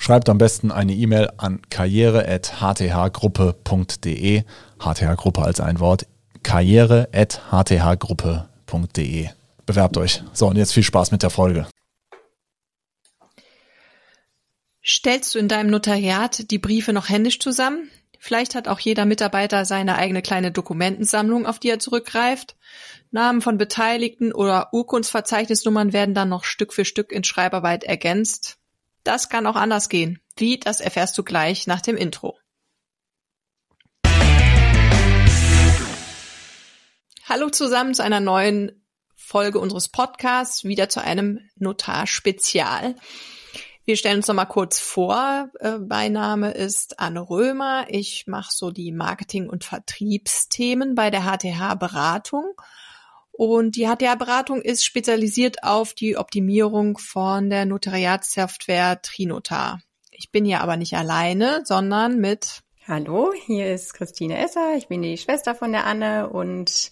Schreibt am besten eine E-Mail an karriere.hthgruppe.de. HTH-Gruppe als ein Wort. karriere.hthgruppe.de. Bewerbt euch. So, und jetzt viel Spaß mit der Folge. Stellst du in deinem Notariat die Briefe noch händisch zusammen? Vielleicht hat auch jeder Mitarbeiter seine eigene kleine Dokumentensammlung, auf die er zurückgreift. Namen von Beteiligten oder Urkundsverzeichnisnummern werden dann noch Stück für Stück in Schreibarbeit ergänzt. Das kann auch anders gehen. Wie, das erfährst du gleich nach dem Intro. Hallo zusammen zu einer neuen Folge unseres Podcasts, wieder zu einem Notar-Spezial. Wir stellen uns noch mal kurz vor. Äh, mein Name ist Anne Römer. Ich mache so die Marketing- und Vertriebsthemen bei der HTH Beratung und die HTA-Beratung ist spezialisiert auf die Optimierung von der Notariatssoftware Trinotar. Ich bin hier aber nicht alleine, sondern mit Hallo, hier ist Christine Esser. Ich bin die Schwester von der Anne und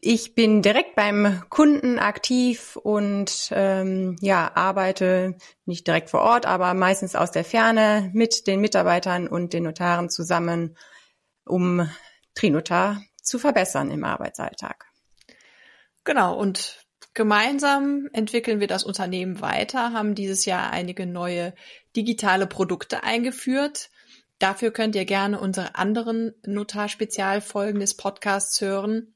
ich bin direkt beim Kunden aktiv und ähm, ja arbeite nicht direkt vor Ort, aber meistens aus der Ferne mit den Mitarbeitern und den Notaren zusammen, um Trinotar zu verbessern im Arbeitsalltag. Genau, und gemeinsam entwickeln wir das Unternehmen weiter, haben dieses Jahr einige neue digitale Produkte eingeführt. Dafür könnt ihr gerne unsere anderen Notar-Spezialfolgen des Podcasts hören.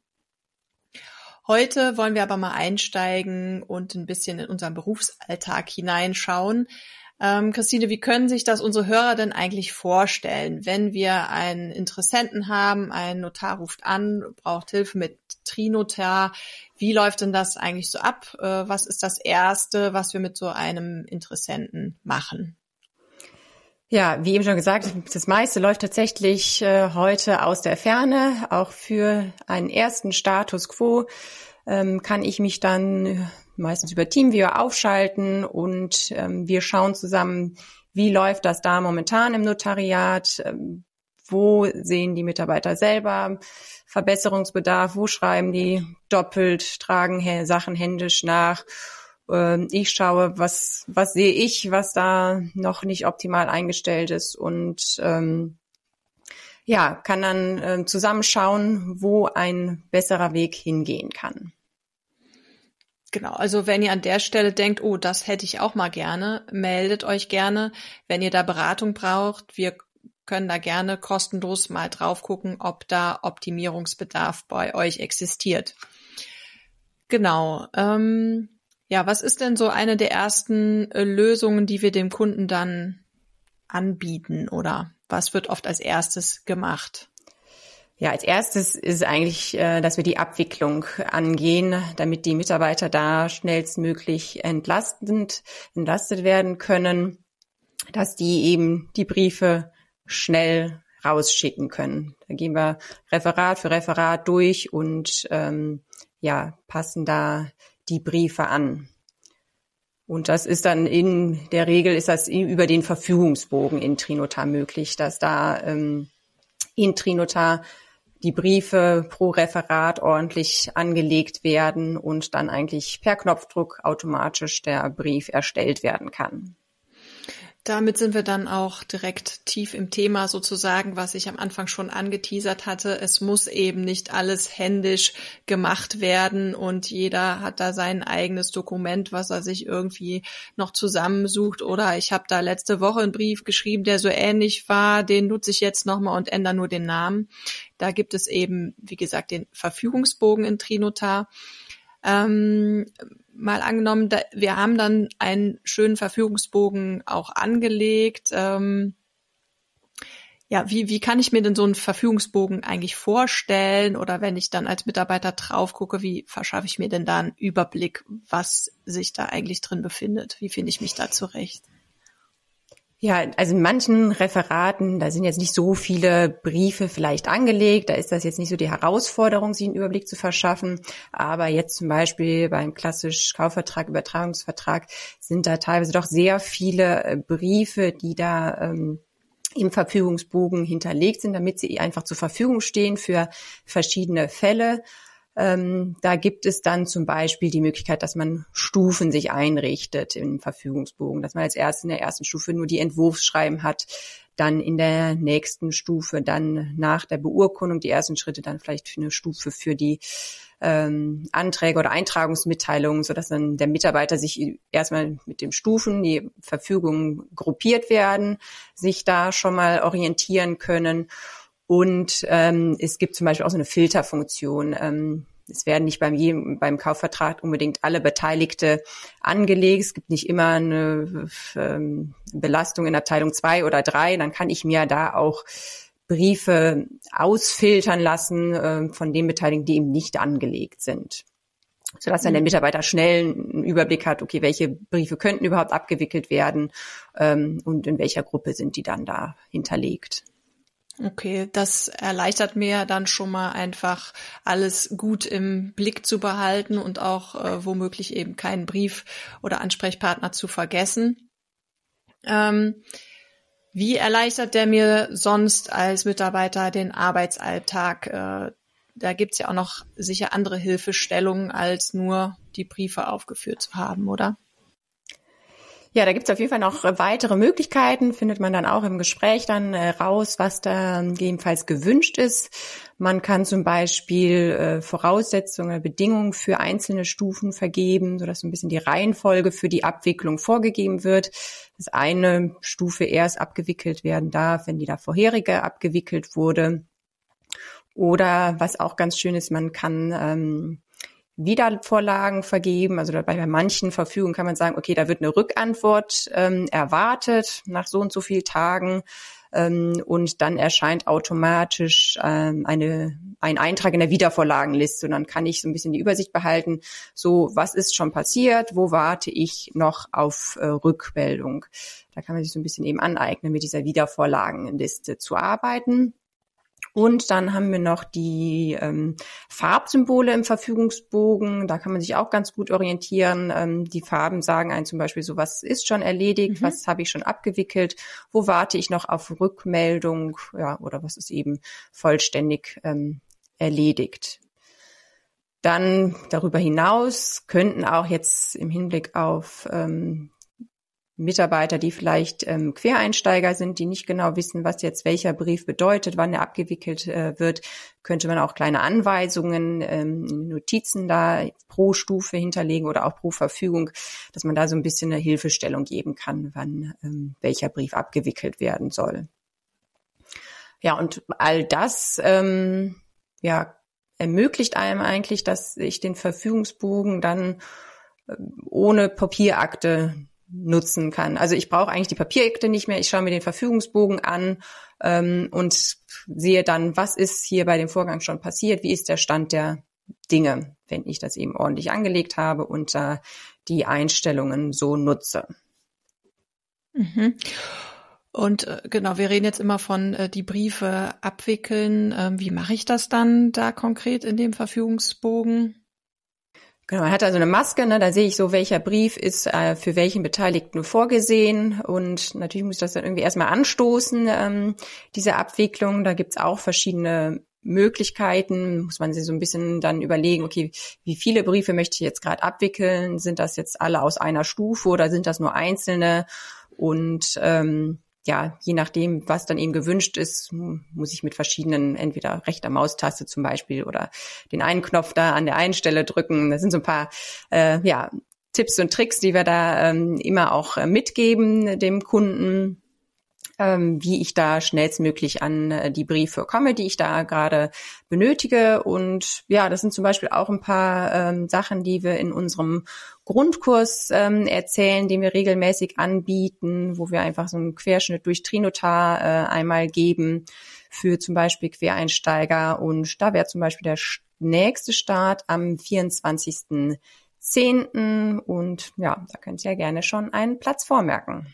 Heute wollen wir aber mal einsteigen und ein bisschen in unseren Berufsalltag hineinschauen. Ähm, Christine, wie können sich das unsere Hörer denn eigentlich vorstellen, wenn wir einen Interessenten haben, ein Notar ruft an, braucht Hilfe mit Trinotar. Wie läuft denn das eigentlich so ab? Äh, was ist das Erste, was wir mit so einem Interessenten machen? Ja, wie eben schon gesagt, das meiste läuft tatsächlich äh, heute aus der Ferne. Auch für einen ersten Status quo ähm, kann ich mich dann meistens über Teamviewer aufschalten und ähm, wir schauen zusammen, wie läuft das da momentan im Notariat, ähm, wo sehen die Mitarbeiter selber Verbesserungsbedarf, wo schreiben die doppelt, tragen Sachen händisch nach. Ähm, ich schaue, was, was sehe ich, was da noch nicht optimal eingestellt ist und ähm, ja, kann dann äh, zusammenschauen, wo ein besserer Weg hingehen kann. Genau, also wenn ihr an der Stelle denkt, oh, das hätte ich auch mal gerne, meldet euch gerne. Wenn ihr da Beratung braucht, wir können da gerne kostenlos mal drauf gucken, ob da Optimierungsbedarf bei euch existiert. Genau. Ähm, ja, was ist denn so eine der ersten äh, Lösungen, die wir dem Kunden dann anbieten oder was wird oft als erstes gemacht? Ja, als erstes ist eigentlich, äh, dass wir die Abwicklung angehen, damit die Mitarbeiter da schnellstmöglich entlastend, entlastet werden können, dass die eben die Briefe schnell rausschicken können. Da gehen wir Referat für Referat durch und ähm, ja, passen da die Briefe an. Und das ist dann in der Regel ist das über den Verfügungsbogen in Trinotar möglich, dass da ähm, in Trinotar die Briefe pro Referat ordentlich angelegt werden und dann eigentlich per Knopfdruck automatisch der Brief erstellt werden kann. Damit sind wir dann auch direkt tief im Thema sozusagen, was ich am Anfang schon angeteasert hatte. Es muss eben nicht alles händisch gemacht werden und jeder hat da sein eigenes Dokument, was er sich irgendwie noch zusammensucht. Oder ich habe da letzte Woche einen Brief geschrieben, der so ähnlich war, den nutze ich jetzt nochmal und ändere nur den Namen. Da gibt es eben, wie gesagt, den Verfügungsbogen in Trinotar. Ähm, mal angenommen, da, wir haben dann einen schönen Verfügungsbogen auch angelegt. Ähm, ja, wie, wie kann ich mir denn so einen Verfügungsbogen eigentlich vorstellen? Oder wenn ich dann als Mitarbeiter drauf gucke, wie verschaffe ich mir denn da einen Überblick, was sich da eigentlich drin befindet? Wie finde ich mich da zurecht? Ja, also in manchen Referaten, da sind jetzt nicht so viele Briefe vielleicht angelegt, da ist das jetzt nicht so die Herausforderung, sich einen Überblick zu verschaffen. Aber jetzt zum Beispiel beim klassisch Kaufvertrag, Übertragungsvertrag sind da teilweise doch sehr viele äh, Briefe, die da ähm, im Verfügungsbogen hinterlegt sind, damit sie einfach zur Verfügung stehen für verschiedene Fälle. Ähm, da gibt es dann zum Beispiel die Möglichkeit, dass man Stufen sich einrichtet im Verfügungsbogen, dass man als erstes in der ersten Stufe nur die Entwurfsschreiben hat, dann in der nächsten Stufe, dann nach der Beurkundung die ersten Schritte, dann vielleicht eine Stufe für die ähm, Anträge oder Eintragungsmitteilungen, so dass dann der Mitarbeiter sich erstmal mit den Stufen, die Verfügungen gruppiert werden, sich da schon mal orientieren können und ähm, es gibt zum Beispiel auch so eine Filterfunktion. Ähm, es werden nicht beim, beim Kaufvertrag unbedingt alle Beteiligte angelegt. Es gibt nicht immer eine ähm, Belastung in Abteilung zwei oder drei. Dann kann ich mir da auch Briefe ausfiltern lassen äh, von den Beteiligten, die eben nicht angelegt sind. Sodass dann der mhm. Mitarbeiter schnell einen Überblick hat, okay, welche Briefe könnten überhaupt abgewickelt werden ähm, und in welcher Gruppe sind die dann da hinterlegt. Okay, das erleichtert mir dann schon mal einfach alles gut im Blick zu behalten und auch äh, womöglich eben keinen Brief oder Ansprechpartner zu vergessen. Ähm, wie erleichtert der mir sonst als Mitarbeiter den Arbeitsalltag? Äh, da gibt's ja auch noch sicher andere Hilfestellungen, als nur die Briefe aufgeführt zu haben, oder? Ja, da gibt es auf jeden Fall noch weitere Möglichkeiten, findet man dann auch im Gespräch dann äh, raus, was da gegebenenfalls gewünscht ist. Man kann zum Beispiel äh, Voraussetzungen, Bedingungen für einzelne Stufen vergeben, sodass so ein bisschen die Reihenfolge für die Abwicklung vorgegeben wird, dass eine Stufe erst abgewickelt werden darf, wenn die da vorherige abgewickelt wurde. Oder was auch ganz schön ist, man kann ähm, Wiedervorlagen vergeben. Also bei, manchen Verfügungen kann man sagen, okay, da wird eine Rückantwort ähm, erwartet nach so und so vielen Tagen. Ähm, und dann erscheint automatisch ähm, eine, ein Eintrag in der Wiedervorlagenliste. Und dann kann ich so ein bisschen die Übersicht behalten, so was ist schon passiert, wo warte ich noch auf äh, Rückmeldung. Da kann man sich so ein bisschen eben aneignen, mit dieser Wiedervorlagenliste zu arbeiten. Und dann haben wir noch die ähm, Farbsymbole im Verfügungsbogen. Da kann man sich auch ganz gut orientieren. Ähm, die Farben sagen einem zum Beispiel so, was ist schon erledigt, mhm. was habe ich schon abgewickelt, wo warte ich noch auf Rückmeldung, ja, oder was ist eben vollständig ähm, erledigt. Dann darüber hinaus könnten auch jetzt im Hinblick auf ähm, Mitarbeiter, die vielleicht ähm, Quereinsteiger sind, die nicht genau wissen, was jetzt welcher Brief bedeutet, wann er abgewickelt äh, wird, könnte man auch kleine Anweisungen, ähm, Notizen da pro Stufe hinterlegen oder auch pro Verfügung, dass man da so ein bisschen eine Hilfestellung geben kann, wann ähm, welcher Brief abgewickelt werden soll. Ja, und all das ähm, ja, ermöglicht einem eigentlich, dass ich den Verfügungsbogen dann äh, ohne Papierakte nutzen kann. Also ich brauche eigentlich die Papierakte nicht mehr. Ich schaue mir den Verfügungsbogen an ähm, und sehe dann, was ist hier bei dem Vorgang schon passiert, wie ist der Stand der Dinge, wenn ich das eben ordentlich angelegt habe und da die Einstellungen so nutze. Mhm. Und äh, genau, wir reden jetzt immer von äh, die Briefe abwickeln. Ähm, wie mache ich das dann da konkret in dem Verfügungsbogen? Genau, man hat also eine Maske, ne, da sehe ich so, welcher Brief ist äh, für welchen Beteiligten vorgesehen. Und natürlich muss ich das dann irgendwie erstmal anstoßen, ähm, diese Abwicklung. Da gibt's auch verschiedene Möglichkeiten, muss man sich so ein bisschen dann überlegen, okay, wie viele Briefe möchte ich jetzt gerade abwickeln? Sind das jetzt alle aus einer Stufe oder sind das nur einzelne? Und ähm, ja, je nachdem, was dann eben gewünscht ist, muss ich mit verschiedenen, entweder rechter Maustaste zum Beispiel oder den einen Knopf da an der einen Stelle drücken. Das sind so ein paar, äh, ja, Tipps und Tricks, die wir da ähm, immer auch äh, mitgeben dem Kunden ähm, wie ich da schnellstmöglich an äh, die Briefe komme, die ich da gerade benötige. Und ja, das sind zum Beispiel auch ein paar ähm, Sachen, die wir in unserem Grundkurs ähm, erzählen, den wir regelmäßig anbieten, wo wir einfach so einen Querschnitt durch Trinotar äh, einmal geben für zum Beispiel Quereinsteiger. Und da wäre zum Beispiel der nächste Start am 24.10. Und ja, da könnt ihr ja gerne schon einen Platz vormerken.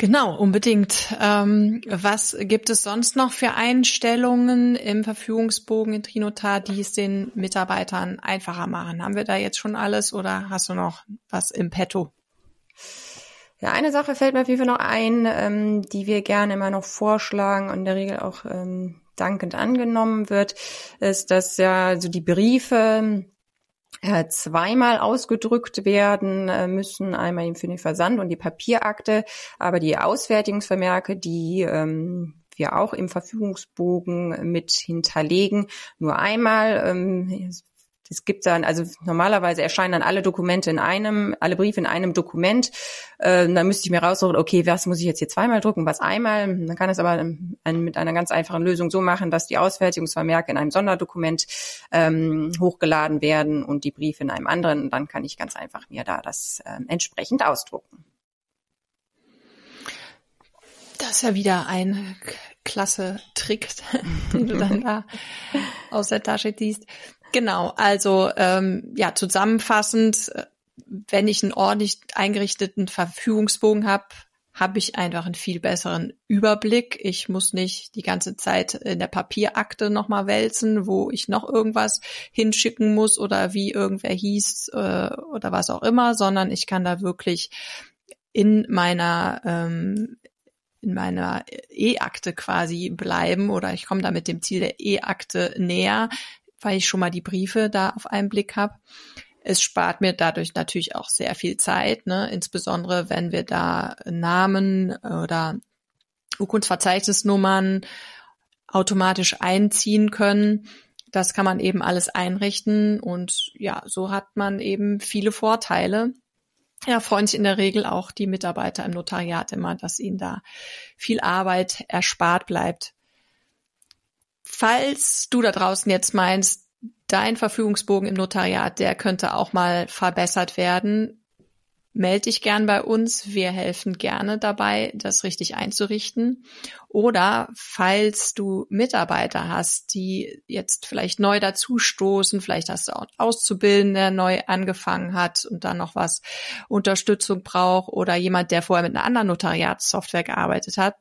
Genau, unbedingt. Ähm, was gibt es sonst noch für Einstellungen im Verfügungsbogen in Trinotar, die es den Mitarbeitern einfacher machen? Haben wir da jetzt schon alles oder hast du noch was im Petto? Ja, eine Sache fällt mir auf jeden Fall noch ein, ähm, die wir gerne immer noch vorschlagen und in der Regel auch ähm, dankend angenommen wird, ist, dass ja so die Briefe äh, zweimal ausgedrückt werden äh, müssen, einmal eben für den Versand und die Papierakte, aber die Ausfertigungsvermerke, die ähm, wir auch im Verfügungsbogen mit hinterlegen, nur einmal. Ähm, es gibt dann, also normalerweise erscheinen dann alle Dokumente in einem, alle Briefe in einem Dokument. Äh, dann müsste ich mir raussuchen, okay, was muss ich jetzt hier zweimal drucken, was einmal. Dann kann es aber ein, mit einer ganz einfachen Lösung so machen, dass die Ausfertigungsvermerke in einem Sonderdokument ähm, hochgeladen werden und die Briefe in einem anderen. Und dann kann ich ganz einfach mir da das äh, entsprechend ausdrucken. Das ist ja wieder ein klasse Trick, den du dann da aus der Tasche ziehst. Genau, also ähm, ja, zusammenfassend, äh, wenn ich einen ordentlich eingerichteten Verfügungsbogen habe, habe ich einfach einen viel besseren Überblick. Ich muss nicht die ganze Zeit in der Papierakte nochmal wälzen, wo ich noch irgendwas hinschicken muss oder wie irgendwer hieß äh, oder was auch immer, sondern ich kann da wirklich in meiner ähm, in meiner E-Akte quasi bleiben oder ich komme da mit dem Ziel der E-Akte näher, weil ich schon mal die Briefe da auf einen Blick habe. Es spart mir dadurch natürlich auch sehr viel Zeit, ne? insbesondere wenn wir da Namen oder Urkunftsverzeichnisnummern automatisch einziehen können. Das kann man eben alles einrichten und ja, so hat man eben viele Vorteile. Ja, freuen sich in der Regel auch die Mitarbeiter im Notariat immer, dass ihnen da viel Arbeit erspart bleibt. Falls du da draußen jetzt meinst, dein Verfügungsbogen im Notariat, der könnte auch mal verbessert werden, melde dich gern bei uns. Wir helfen gerne dabei, das richtig einzurichten. Oder falls du Mitarbeiter hast, die jetzt vielleicht neu dazustoßen, vielleicht hast du auch einen Auszubildenden, der neu angefangen hat und dann noch was Unterstützung braucht oder jemand, der vorher mit einer anderen Notariatssoftware gearbeitet hat,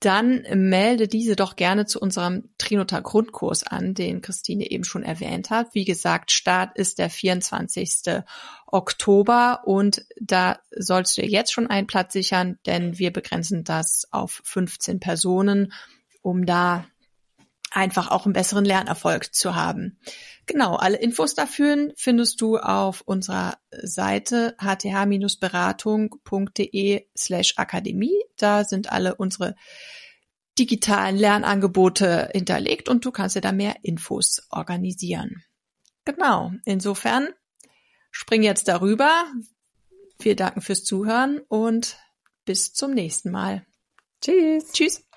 dann melde diese doch gerne zu unserem Trinotar Grundkurs an, den Christine eben schon erwähnt hat. Wie gesagt, Start ist der 24. Oktober und da sollst du dir jetzt schon einen Platz sichern, denn wir begrenzen das auf 15 Personen, um da einfach auch einen besseren Lernerfolg zu haben. Genau, alle Infos dafür findest du auf unserer Seite hth-beratung.de slash akademie. Da sind alle unsere digitalen Lernangebote hinterlegt und du kannst dir da mehr Infos organisieren. Genau, insofern spring jetzt darüber. Wir danken fürs Zuhören und bis zum nächsten Mal. Tschüss. Tschüss.